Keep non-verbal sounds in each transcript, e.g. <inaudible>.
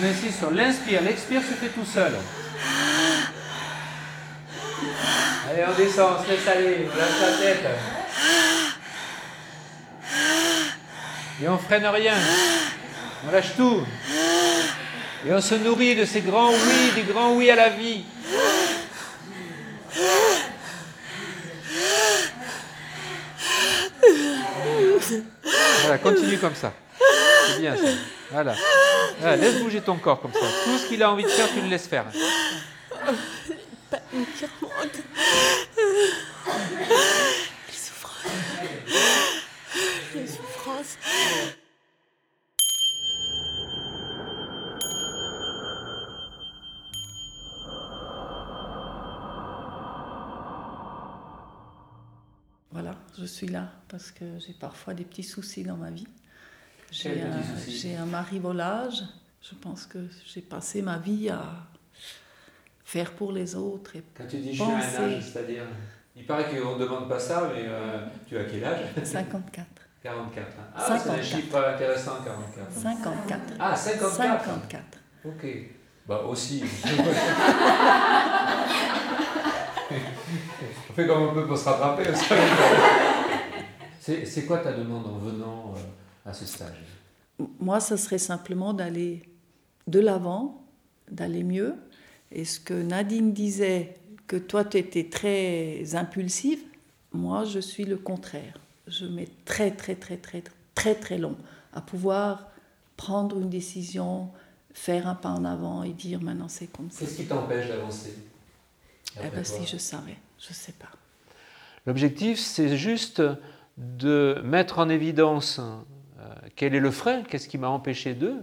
On insiste sur l'inspire. L'expire se fait tout seul. Allez, on descend, on se laisse aller, on lâche la tête. Et on freine rien. On lâche tout. Et on se nourrit de ces grands oui, des grands oui à la vie. Voilà, continue comme ça. C'est bien ça. Voilà. Laisse bouger ton corps comme ça. Tout ce qu'il a envie de faire, tu le laisses faire. Voilà, je suis là parce que j'ai parfois des petits soucis dans ma vie. J'ai un, un marivolage. Je pense que j'ai passé ma vie à faire pour les autres. Et Quand tu dis j'ai un âge, c'est-à-dire Il paraît qu'on ne demande pas ça, mais euh, tu as quel âge? 54. 44. Hein. Ah, c'est un chiffre intéressant, 44. 54. Ah, 54 54. Ok. Bah aussi. <laughs> on fait comme on peut pour se rattraper. <laughs> C'est quoi ta demande en venant euh, à ce stage Moi, ce serait simplement d'aller de l'avant, d'aller mieux. Et ce que Nadine disait, que toi, tu étais très impulsive, moi, je suis le contraire. Je mets très, très, très, très, très, très long à pouvoir prendre une décision, faire un pas en avant et dire maintenant c'est comme ça. Qu'est-ce qui t'empêche d'avancer? Eh ben, Si je savais, je ne sais pas. L'objectif, c'est juste de mettre en évidence quel est le frein, qu'est-ce qui m'a empêché d'eux,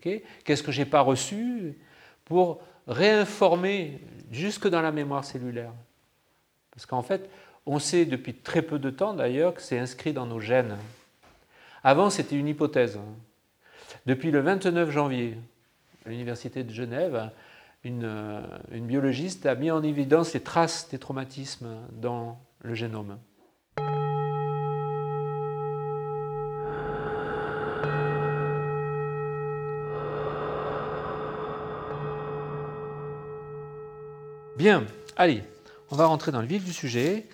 qu'est-ce que j'ai pas reçu, pour réinformer jusque dans la mémoire cellulaire? Parce qu'en fait, on sait depuis très peu de temps d'ailleurs que c'est inscrit dans nos gènes. Avant, c'était une hypothèse. Depuis le 29 janvier, à l'Université de Genève, euh, une, biologiste a mis en évidence les traces des traumatismes dans le génome. Bien, allez, on va rentrer dans le vif du sujet.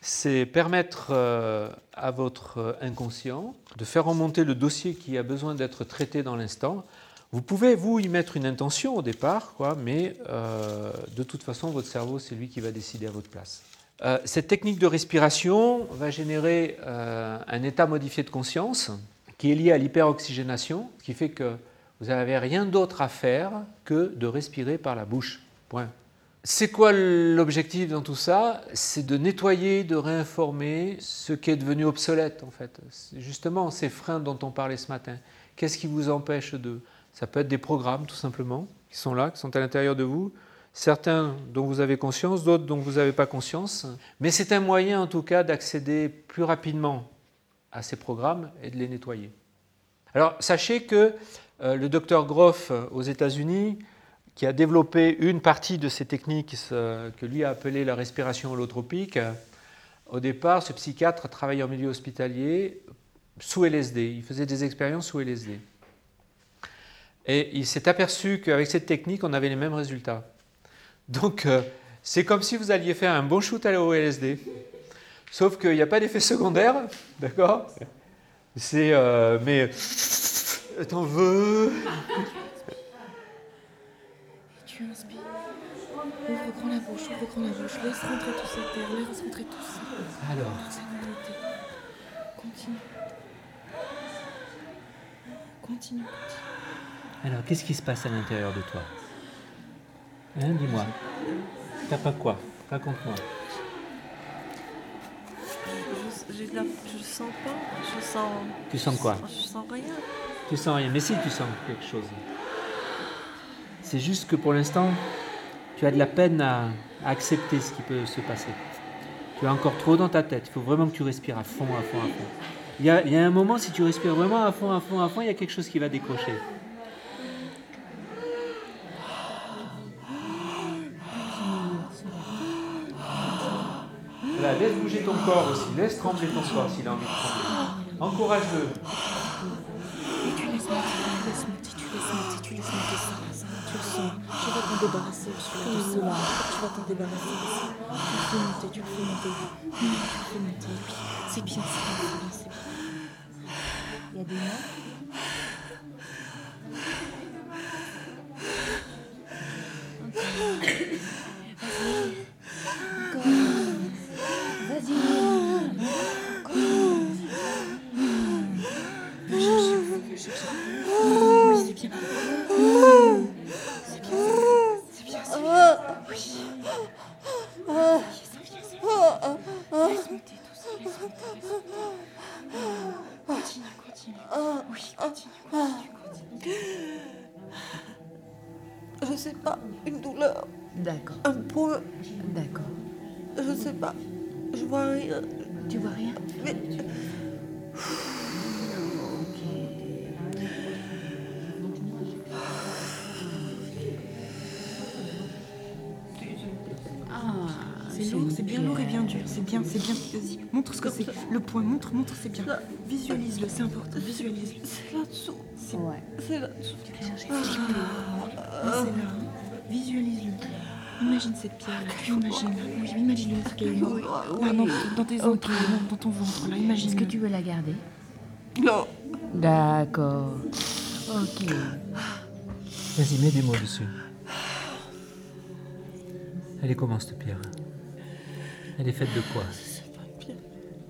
C'est permettre euh, à votre inconscient de faire remonter le dossier qui a besoin d'être traité dans l'instant. Vous pouvez, vous, y mettre une intention au départ, quoi, mais euh, de toute façon, votre cerveau, c'est lui qui va décider à votre place. Euh, cette technique de respiration va générer un état modifié de conscience qui est lié à l'hyperoxygénation, ce qui fait que vous n'avez rien d'autre à faire que de respirer par la bouche. Point. C'est quoi l'objectif dans tout ça? C'est de nettoyer, de réinformer ce qui est devenu obsolète en fait. Justement, ces freins dont on parlait ce matin. Qu'est-ce qui vous empêche de? Ça peut être des programmes tout simplement qui sont là, qui sont à l'intérieur de vous. Certains dont vous avez conscience, d'autres dont vous n'avez pas conscience. Mais c'est un moyen en tout cas d'accéder plus rapidement à ces programmes et de les nettoyer. Alors sachez que euh, le docteur Groff aux États-Unis qui a développé une partie de ces techniques que lui a appelé la respiration holotropique. Au départ, ce psychiatre travaillait en milieu hospitalier sous LSD. Il faisait des expériences sous LSD. Et il s'est aperçu qu'avec cette technique, on avait les mêmes résultats. Donc, euh, c'est comme si vous alliez faire un bon shoot à au LSD. Sauf qu'il n'y a pas d'effet secondaire, d'accord? C'est. Euh, mais. T'en veux? Tu inspires. Ouvre grand la bouche, ouvre grand la bouche. Laisse rentrer tout ça terre, laisse rentrer tout ça. Alors. Continue. Continue, continue. Alors, qu'est-ce qui se passe à l'intérieur de toi? Hein, dis-moi. T'as pas quoi? Raconte-moi. Je, je, je sens pas. Je sens. Tu sens quoi? Je sens rien. Tu sens rien. Mais si, tu sens quelque chose. C'est juste que pour l'instant, tu as de la peine à, accepter ce qui peut se passer. Tu as encore trop dans ta tête. Il faut vraiment que tu respires à fond, à fond, à fond. Il y, a, il y a un moment, si tu respires vraiment à fond, à fond, à fond, il y a quelque chose qui va décrocher. laisse bouger ton corps aussi, laisse trembler ton corps s'il a envie de trembler. Encourage-le. Tu laisses monter, ça, ça, tu le sens. Tu vas t'en débarrasser, Ursula, doucement. Tu vas t'en débarrasser. Tu le fais monter, tu le fais monter. Tu le fais monter, oui. C'est bien, c'est bien, c'est bien, c'est bien. Il y a des noms Je vois rien. Tu vois rien? Mais Ah, C'est lourd, c'est bien lourd et bien dur. C'est bien, c'est bien. Vas-y, montre ce que c'est. Le point, montre, montre, c'est bien. Visualise-le, c'est important. Visualise-le. c'est là-dessous. C'est Ouais. C'est là-dessous. c'est là. Visualise-le. Imagine cette pierre-là. Imagine. Oui, imagine-le. ce qu'il y a eu. Là, non, dans tes entrailles, dans ton ventre, là. Imagine. Est-ce que tu veux la garder? Non. D'accord. Ok. Vas-y, mets des mots dessus. Elle est comment cette pierre? Elle est faite de quoi?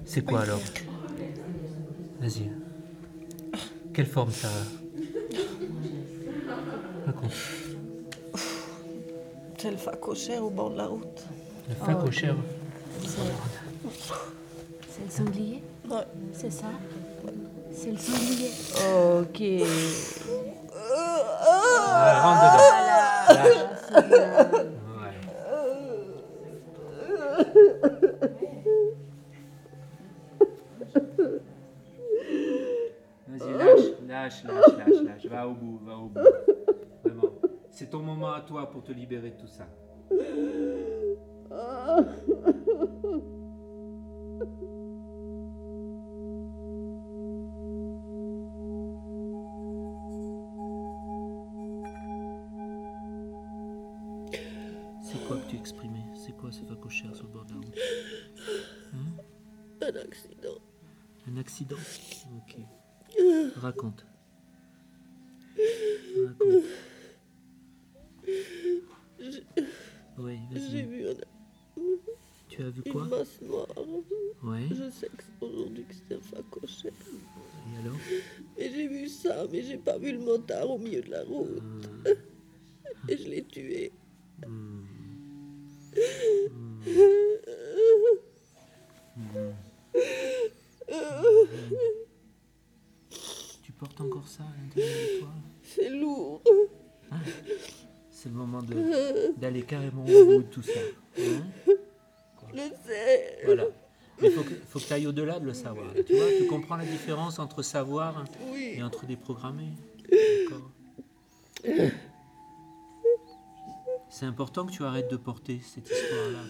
C'est quoi alors? Vas-y. Quelle forme ça a? Raconte. C'est le facochère au bord de la route. Le facochère. C'est le sanglier? Ouais. C'est ça? C'est le sanglier. Ok. Ah, rentre dedans. Vas-y, lâche, lâche, lâche, lâche, lâche. Va au bout, va au bout. Vraiment. C'est ton moment à toi pour te libérer de tout ça. C'est quoi que tu exprimais? C'est quoi ce facochère sur le bord de la route? Un accident. Un accident? Ok. Raconte. Raconte. Une masse noire. Ouais. Je sais que c'est aujourd'hui que c'est un facochère. Et alors Mais j'ai vu ça, mais j'ai pas vu le motard au milieu de la route. <laughs> Et je l'ai tué. Tu portes encore ça à l'intérieur de toi C'est lourd. C'est le moment d'aller carrément au bout de tout ça. Au-delà de le savoir. Tu vois, tu comprends la différence entre savoir Oui. et entre déprogrammer. C'est important que tu arrêtes de porter cette histoire-là.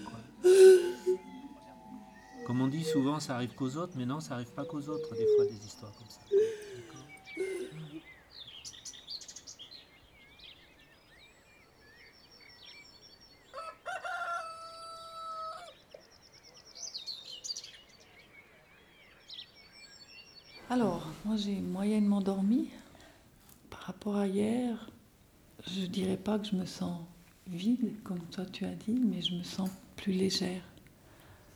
Comme on dit souvent, ça arrive qu'aux autres, mais non, ça arrive pas qu'aux autres, des fois, des histoires comme ça. D'accord J'ai moyennement dormi. Par rapport à hier, je dirais pas que je me sens vide, comme toi tu as dit, mais je me sens plus légère.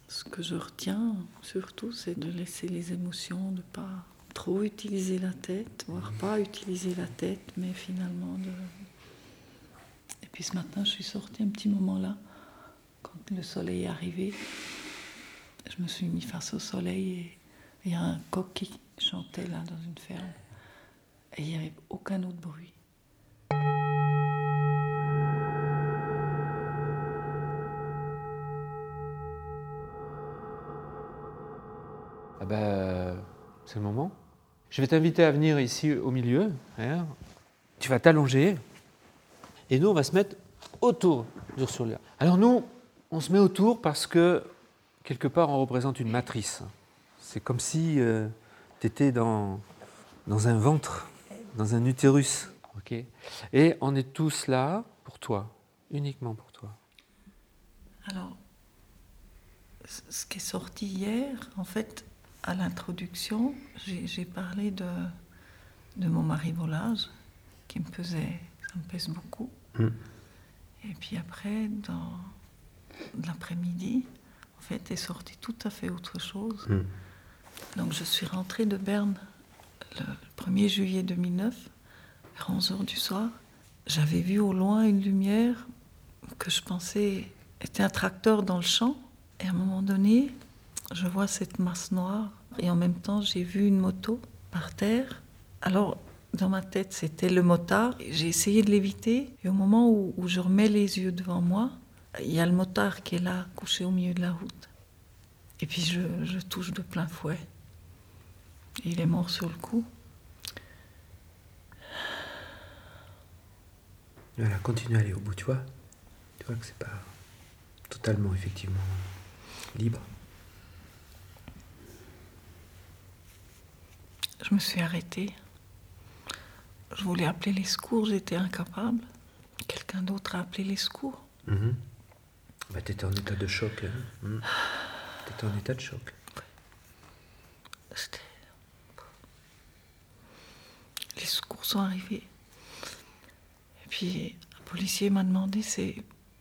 Ce que je retiens surtout, c'est de laisser les émotions, de pas trop utiliser la tête, voire pas utiliser la tête, mais finalement de. Et puis ce matin, je suis sortie un petit moment là, quand le soleil est arrivé. Je me suis mis face au soleil et il y a un coq qui chantait là dans une ferme. Et il n'y avait aucun autre bruit. Ah ben, c'est le moment. Je vais t'inviter à venir ici au milieu. hein. Tu vas t'allonger. Et nous, on va se mettre autour d'Ursula. Alors nous, on se met autour parce que, quelque part, on représente une matrice. C'est comme si tu étais dans, dans un ventre, dans un utérus. Ok Et on est tous là pour toi, uniquement pour toi. Alors, ce qui est sorti hier, en fait, à l'introduction, j'ai parlé de, de mon marivolage qui me pesait, ça me pèse beaucoup. Mm. Et puis après, dans l'après-midi, en fait, est sorti tout à fait autre chose. Mm. Donc je suis rentrée de Berne le 1er juillet 2009, vers 11h du soir. J'avais vu au loin une lumière que je pensais était un tracteur dans le champ. Et à un moment donné, je vois cette masse noire. Et en même temps, j'ai vu une moto par terre. Alors, dans ma tête, c'était le motard. J'ai essayé de l'éviter. Et au moment où, où je remets les yeux devant moi, il y a le motard qui est là, couché au milieu de la route. Et puis je, je touche de plein fouet. Et il est mort sur le coup. Voilà, continue à aller au bout, tu vois. Tu vois que c'est pas totalement, effectivement, libre. Je me suis arrêtée. Je voulais appeler les secours, j'étais incapable. Quelqu'un d'autre a appelé les secours. Mhm. Bah, t'étais en état de choc. Hein. T'étais en état de choc. Les secours sont arrivés. Et puis, un policier m'a demandé c'est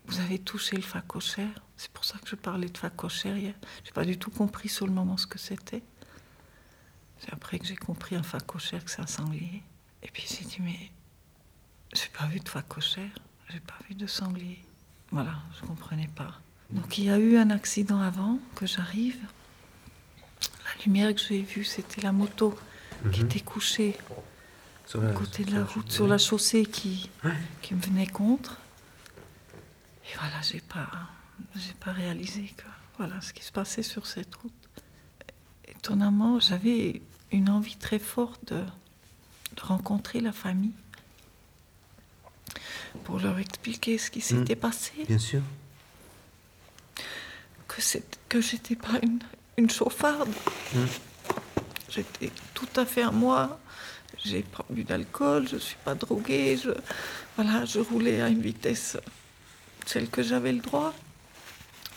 Vous avez touché le facochère C'est pour ça que je parlais de facochère hier. J'ai pas du tout compris sur le moment ce que c'était. C'est après que j'ai compris un facochère que c'est un sanglier. Et puis j'ai dit Mais j'ai pas vu de facochère, j'ai pas vu de sanglier. Voilà, je comprenais pas. Donc il y a eu un accident avant que j'arrive. La lumière que j'ai vue, c'était la moto qui Mhm. était couchée Sur à la- côté de la la- route, sur la chaussée qui, Ouais. qui me venait contre. Et voilà, j'ai pas, j'ai pas réalisé que voilà ce qui se passait sur cette route. Étonnamment, j'avais une envie très forte de, de rencontrer la famille pour leur expliquer ce qui s'était passé, Bien sûr. Que j'étais pas une, une chauffarde. Mm. J'étais tout à fait à moi. J'ai pas bu d'alcool, je suis pas droguée, je voilà, je roulais à une vitesse celle que j'avais le droit.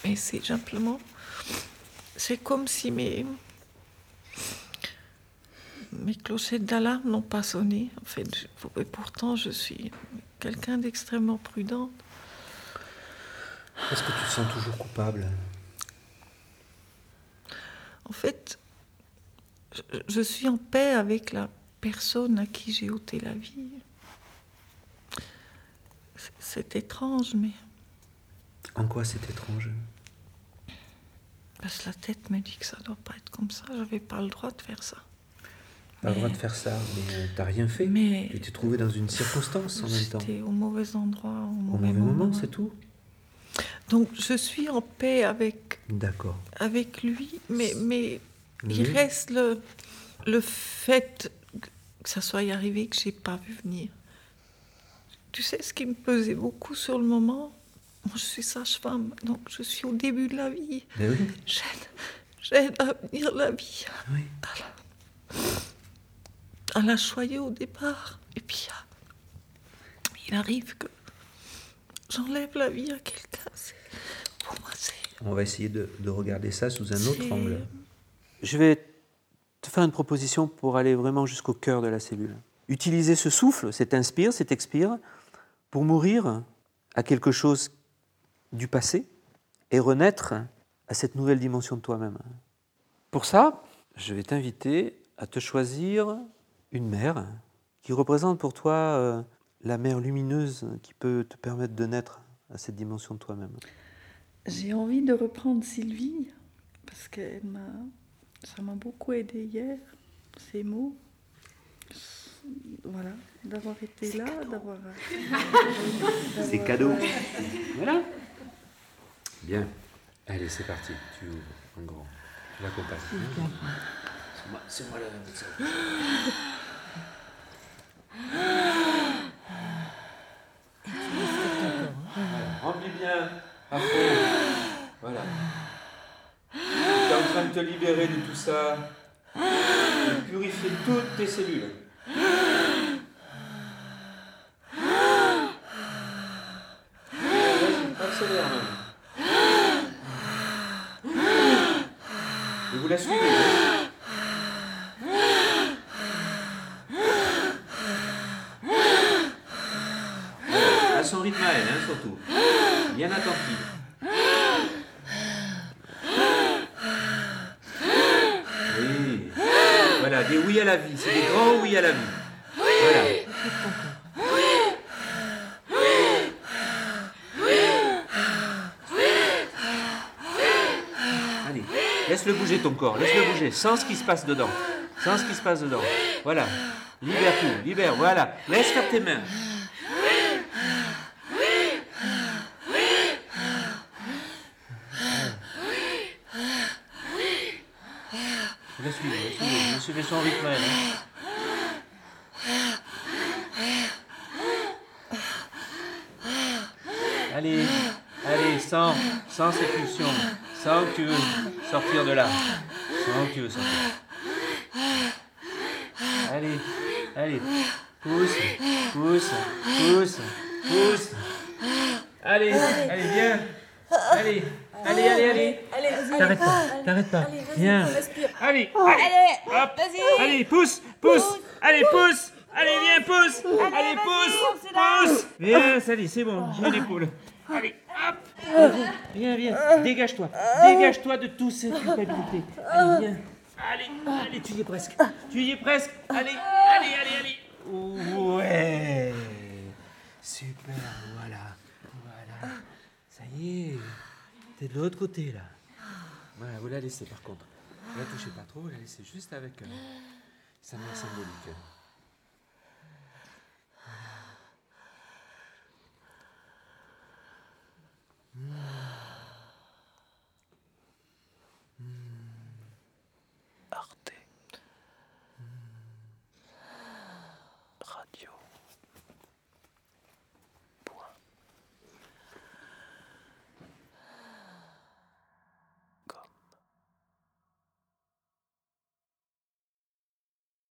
Mais c'est simplement c'est comme si mes mes clochettes d'alarme n'ont pas sonné. En fait, je- et pourtant je suis quelqu'un d'extrêmement prudent. Est-ce que tu te sens toujours coupable? En fait, je, suis en paix avec la personne à qui j'ai ôté la vie. C'est- étrange, mais En quoi c'est étrange? Parce que la tête me dit que ça doit pas être comme ça. J'avais pas le droit de faire ça. Pas le droit de faire ça, mais euh, t'as rien fait. Mais Tu t'es trouvé dans une circonstance en même temps. j'étais au mauvais endroit, au Au mauvais, mauvais moment, moment. c'est tout Donc je suis en paix avec D'accord. avec lui, mais mais il reste le le fait que ça soit arrivé que j'ai pas vu venir. Tu sais ce qui me pesait beaucoup sur le moment Moi, je suis sage-femme, donc je suis au début de la vie. Mais oui, J'aide, à venir la vie, oui. à la choyer au départ. Et puis, il arrive que j'enlève la vie à quelqu'un. Pour moi, c'est... On va essayer de, de regarder ça sous un autre angle. Je vais te faire une proposition pour aller vraiment jusqu'au cœur de la cellule. Utiliser ce souffle, cet inspire, cet expire, pour mourir à quelque chose du passé et renaître à cette nouvelle dimension de toi-même. Pour ça, je vais t'inviter à te choisir une mère qui représente pour toi euh, la mère lumineuse qui peut te permettre de naître à cette dimension de toi-même. J'ai envie de reprendre Sylvie, parce qu'elle m'a... Ça m'a beaucoup aidé hier, ces mots. Voilà, d'avoir été là, d'avoir... <laughs> C'est d'avoir- cadeau. Voilà. Bien. Allez, c'est parti. Tu ouvres en grand. Tu l'accompagnes. C'est moi, c'est moi la <gasps> médecin. <gasps> te libérer de tout ça. Et purifier toutes tes cellules. Accélère même. Et vous la suivez. Hein. À son rythme à elle, hein, surtout. Bien attentive. Des oui à la vie. C'est des grands oui à la vie. Voilà. Allez, laisse-le bouger ton corps, laisse-le bouger, sans ce qui se passe dedans. Sans ce qui se passe dedans. Voilà. Libère tout, libère, voilà. Laisse faire tes mains. Suis, je suis son rythme. hein. Allez, allez, sans, sans cette pulsion, sans que tu veux sortir de là, sans que tu veux sortir. Allez, allez, pousse, pousse, pousse, pousse. Allez, allez, viens. Allez, allez, allez, allez. T'arrêtes pas, t'arrêtes pas. Viens. Allez, allez, hop. Allez, pousse, pousse. Allez, pousse. Allez, viens, pousse. Allez, pousse, pousse. Viens, allez, c'est bon, j'ai l'épaule. Allez, hop. Viens, viens, dégage-toi. Dégage-toi de toute cette culpabilité. Allez, viens. Allez, allez, tu y es presque. Tu y es presque. Allez, allez, allez, allez. Ouais. Super, voilà. Voilà. Ça y est. T'es de l'autre côté, là. Voilà, vous la laissez, par contre. Vous la touchez pas trop, vous la laissez juste avec euh, sa mère symbolique. Ah.